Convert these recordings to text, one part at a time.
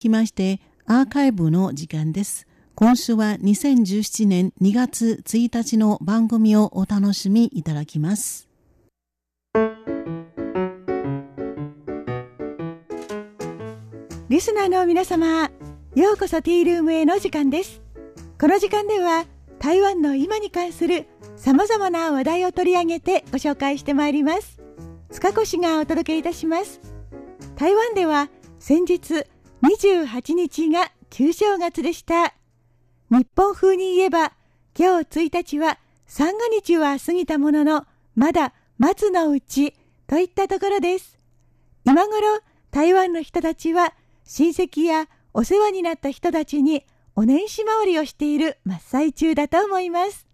きましてアーカイブの時間です。今週は2017年2月1日の番組をお楽しみいただきます。リスナーの皆様、ようこそティールームへの時間です。この時間では台湾の今に関する様々な話題を取り上げてご紹介してまいります。塚越がお届けいたします。台湾では先日28日が旧正月でした。日本風に言えば、今日1日は三が日は過ぎたものの、まだ松のうちといったところです。今頃、台湾の人たちは親戚やお世話になった人たちにお年始回りをしている真っ最中だと思います。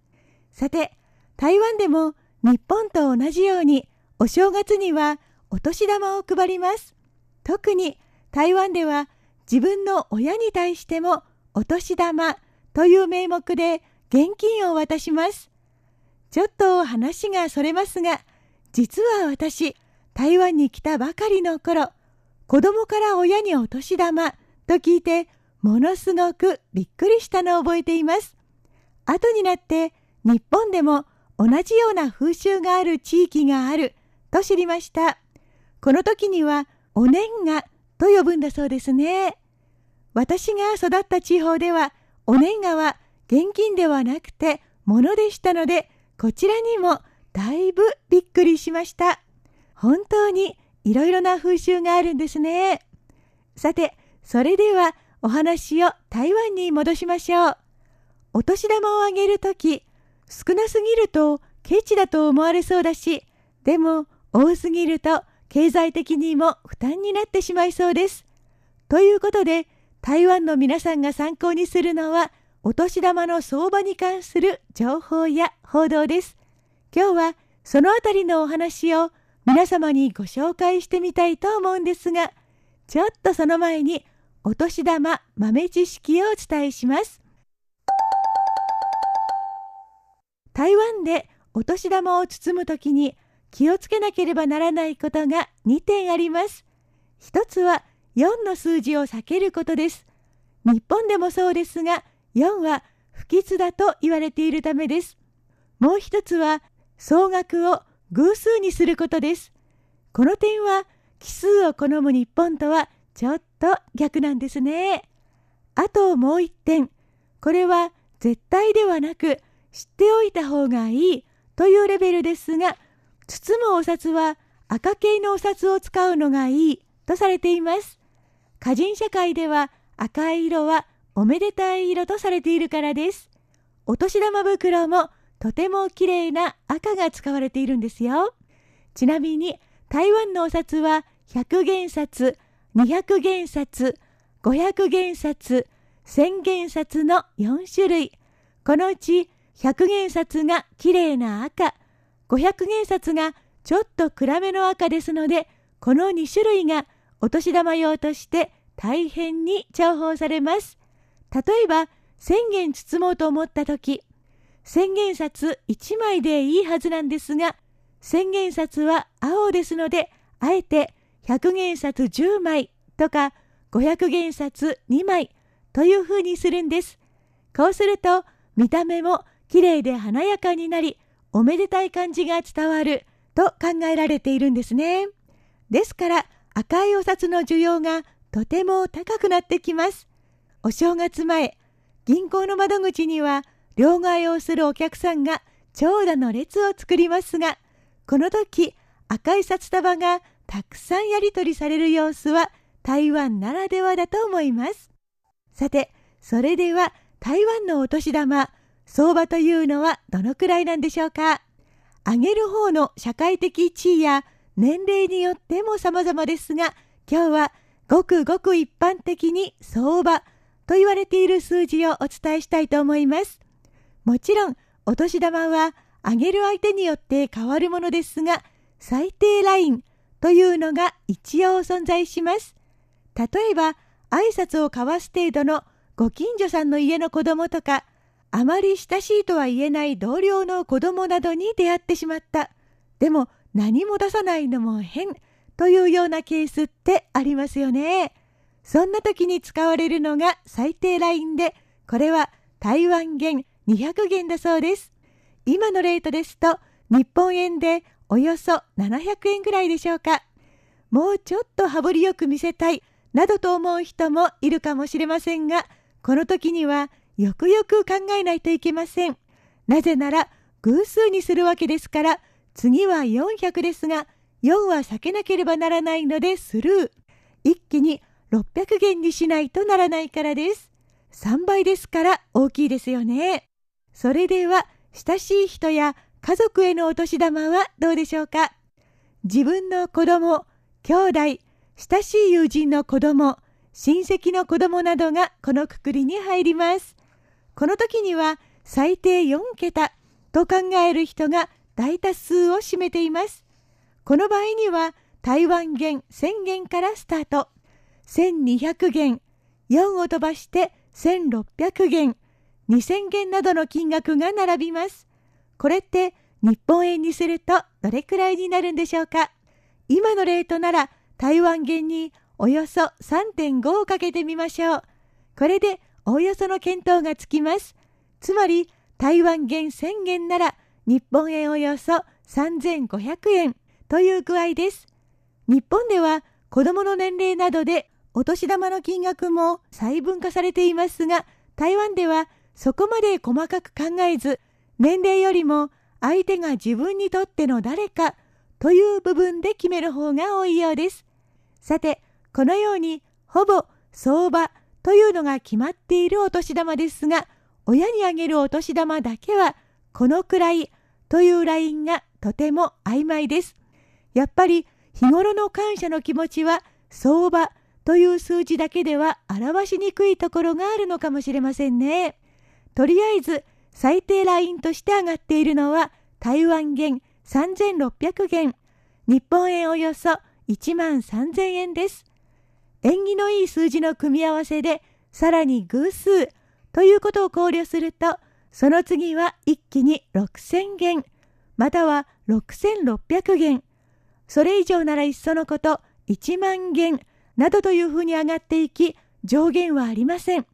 さて、台湾でも日本と同じようにお正月にはお年玉を配ります。特に台湾では自分の親に対してもお年玉という名目で現金を渡します。ちょっと話がそれますが、実は私、台湾に来たばかりの頃、子供から親にお年玉と聞いて、ものすごくびっくりしたのを覚えています。後になって日本でも同じような風習がある地域があると知りました。この時にはお年賀と呼ぶんだそうですね。私が育った地方では、お年賀は現金ではなくて物でしたので、こちらにもだいぶびっくりしました。本当にいろいろな風習があるんですね。さて、それではお話を台湾に戻しましょう。お年玉をあげるとき、少なすぎるとケチだと思われそうだし、でも多すぎると経済的にも負担になってしまいそうです。ということで、台湾の皆さんが参考にするのは、お年玉の相場に関する情報や報道です。今日はそのあたりのお話を皆様にご紹介してみたいと思うんですが、ちょっとその前にお年玉豆知識をお伝えします。台湾でお年玉を包むときに気をつけなければならないことが2点あります。一つは4の数字を避けることです。日本でもそうですが、4は不吉だと言われているためです。もう一つは総額を偶数にすることです。この点は奇数を好む日本とはちょっと逆なんですね。あともう一点。これは絶対ではなく知っておいた方がいいというレベルですが、包むお札は赤系のお札を使うのがいいとされています。歌人社会では赤い色はおめでたい色とされているからです。お年玉袋もとても綺麗な赤が使われているんですよ。ちなみに台湾のお札は100元札、200元札、500元札、1000元札の4種類。このうち100元札が綺麗な赤、500元札がちょっと暗めの赤ですので、この2種類がお年玉用として大変に重宝されます。例えば、1000元包もうと思った時、1000元札1枚でいいはずなんですが、1000元札は青ですので、あえて100元札10枚とか500元札2枚というふうにするんです。こうすると見た目も綺麗で華やかになり、おめでたい感じが伝わると考えられているんですね。ですから赤いお札の需要がとても高くなってきます。お正月前、銀行の窓口には両替をするお客さんが長蛇の列を作りますが、この時赤い札束がたくさんやり取りされる様子は台湾ならではだと思います。さて、それでは台湾のお年玉、相場というのはどのくらいなんでしょうか？あげる方の社会的地位や年齢によっても様々ですが、今日はごくごく一般的に相場と言われている数字をお伝えしたいと思います。もちろん、お年玉はあげる相手によって変わるものですが、最低ラインというのが一応存在します。例えば、挨拶を交わす程度のご近所さんの家の子供とか、あまり親しいとは言えない同僚の子供などに出会ってしまった。でも何も出さないのも変というようなケースってありますよね。そんな時に使われるのが最低ラインで、これは台湾元200元だそうです。今のレートですと、日本円でおよそ700円ぐらいでしょうか。もうちょっと羽振りよく見せたい、などと思う人もいるかもしれませんが、この時にはよくよく考えないといけません。なぜなら、偶数にするわけですから、次は400ですが、4は避けなければならないのでスルー。一気に600元にしないとならないからです。3倍ですから大きいですよね。それでは、親しい人や家族へのお年玉はどうでしょうか？自分の子供、兄弟、親しい友人の子供、親戚の子供などがこのくくりに入ります。この時には最低4桁と考える人が大多数を占めています。この場合には台湾元1000元からスタート。1200元、4を飛ばして1600元、2000元などの金額が並びます。これって日本円にするとどれくらいになるんでしょうか？今のレートなら台湾元におよそ3.5をかけてみましょう。これでおおよその見当がつきます。つまり台湾元1000元なら日本円およそ3500円という具合です。日本では子供の年齢などでお年玉の金額も細分化されていますが、台湾ではそこまで細かく考えず、年齢よりも相手が自分にとっての誰かという部分で決める方が多いようです。さて、このようにほぼ相場というのが決まっているお年玉ですが、親にあげるお年玉だけはこのくらいというラインがとても曖昧です。やっぱり日頃の感謝の気持ちは相場という数字だけでは表しにくいところがあるのかもしれませんね。とりあえず最低ラインとして上がっているのは台湾元3600元、日本円およそ1万3000円です。縁起のいい数字の組み合わせでさらに偶数ということを考慮するとその次は一気に6000元または6600元それ以上ならいっそのこと1万元などというふうに上がっていき上限はありません。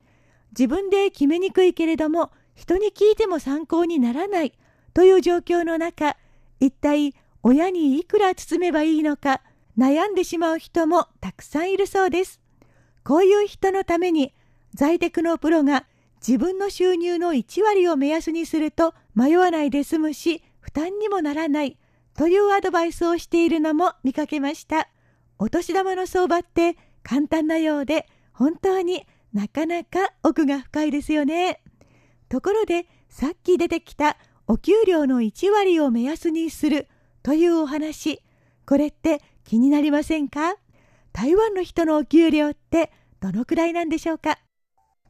自分で決めにくいけれども人に聞いても参考にならないという状況の中一体親にいくら包めばいいのか悩んでしまう人もたくさんいるそうです。こういう人のために在宅のプロが自分の収入の1割を目安にすると迷わないで済むし負担にもならないというアドバイスをしているのも見かけました。お年玉の相場って簡単なようで本当になかなか奥が深いですよね。ところでさっき出てきたお給料の1割を目安にするというお話、これって気になりませんか？台湾の人のお給料ってどのくらいなんでしょうか？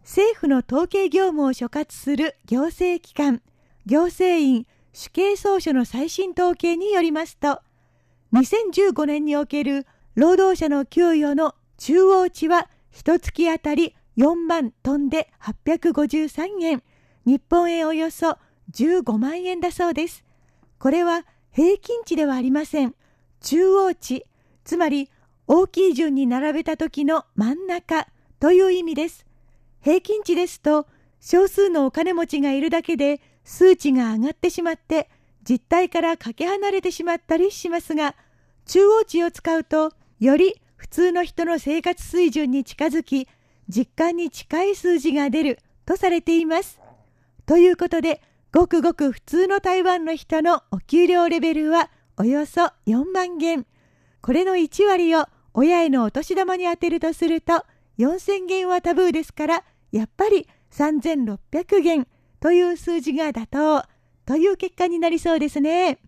政府の統計業務を所轄する行政機関、行政院主計総書の最新統計によりますと、2015年における労働者の給与の中央値は1月あたり4万トンで853円、日本円およそ15万円だそうです。これは平均値ではありません。中央値、つまり大きい順に並べた時の真ん中という意味です。平均値ですと少数のお金持ちがいるだけで数値が上がってしまって実態からかけ離れてしまったりしますが中央値を使うとより普通の人の生活水準に近づき実感に近い数字が出るとされています。ということでごくごく普通の台湾の人のお給料レベルはおよそ4万元。これの1割を親へのお年玉に充てるとすると4000元はタブーですからやっぱり3600元という数字が妥当という結果になりそうですね。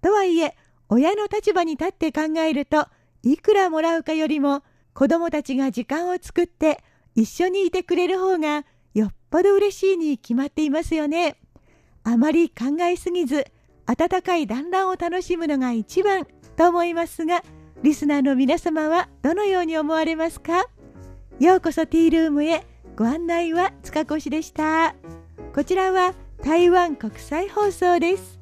とはいえ、親の立場に立って考えると、いくらもらうかよりも子供たちが時間を作って一緒にいてくれる方がよっぽど嬉しいに決まっていますよね。あまり考えすぎず、温かい団らんを楽しむのが一番と思いますが、リスナーの皆様はどのように思われますか？ようこそティールームへご案内は塚越でした。こちらは台湾国際放送です。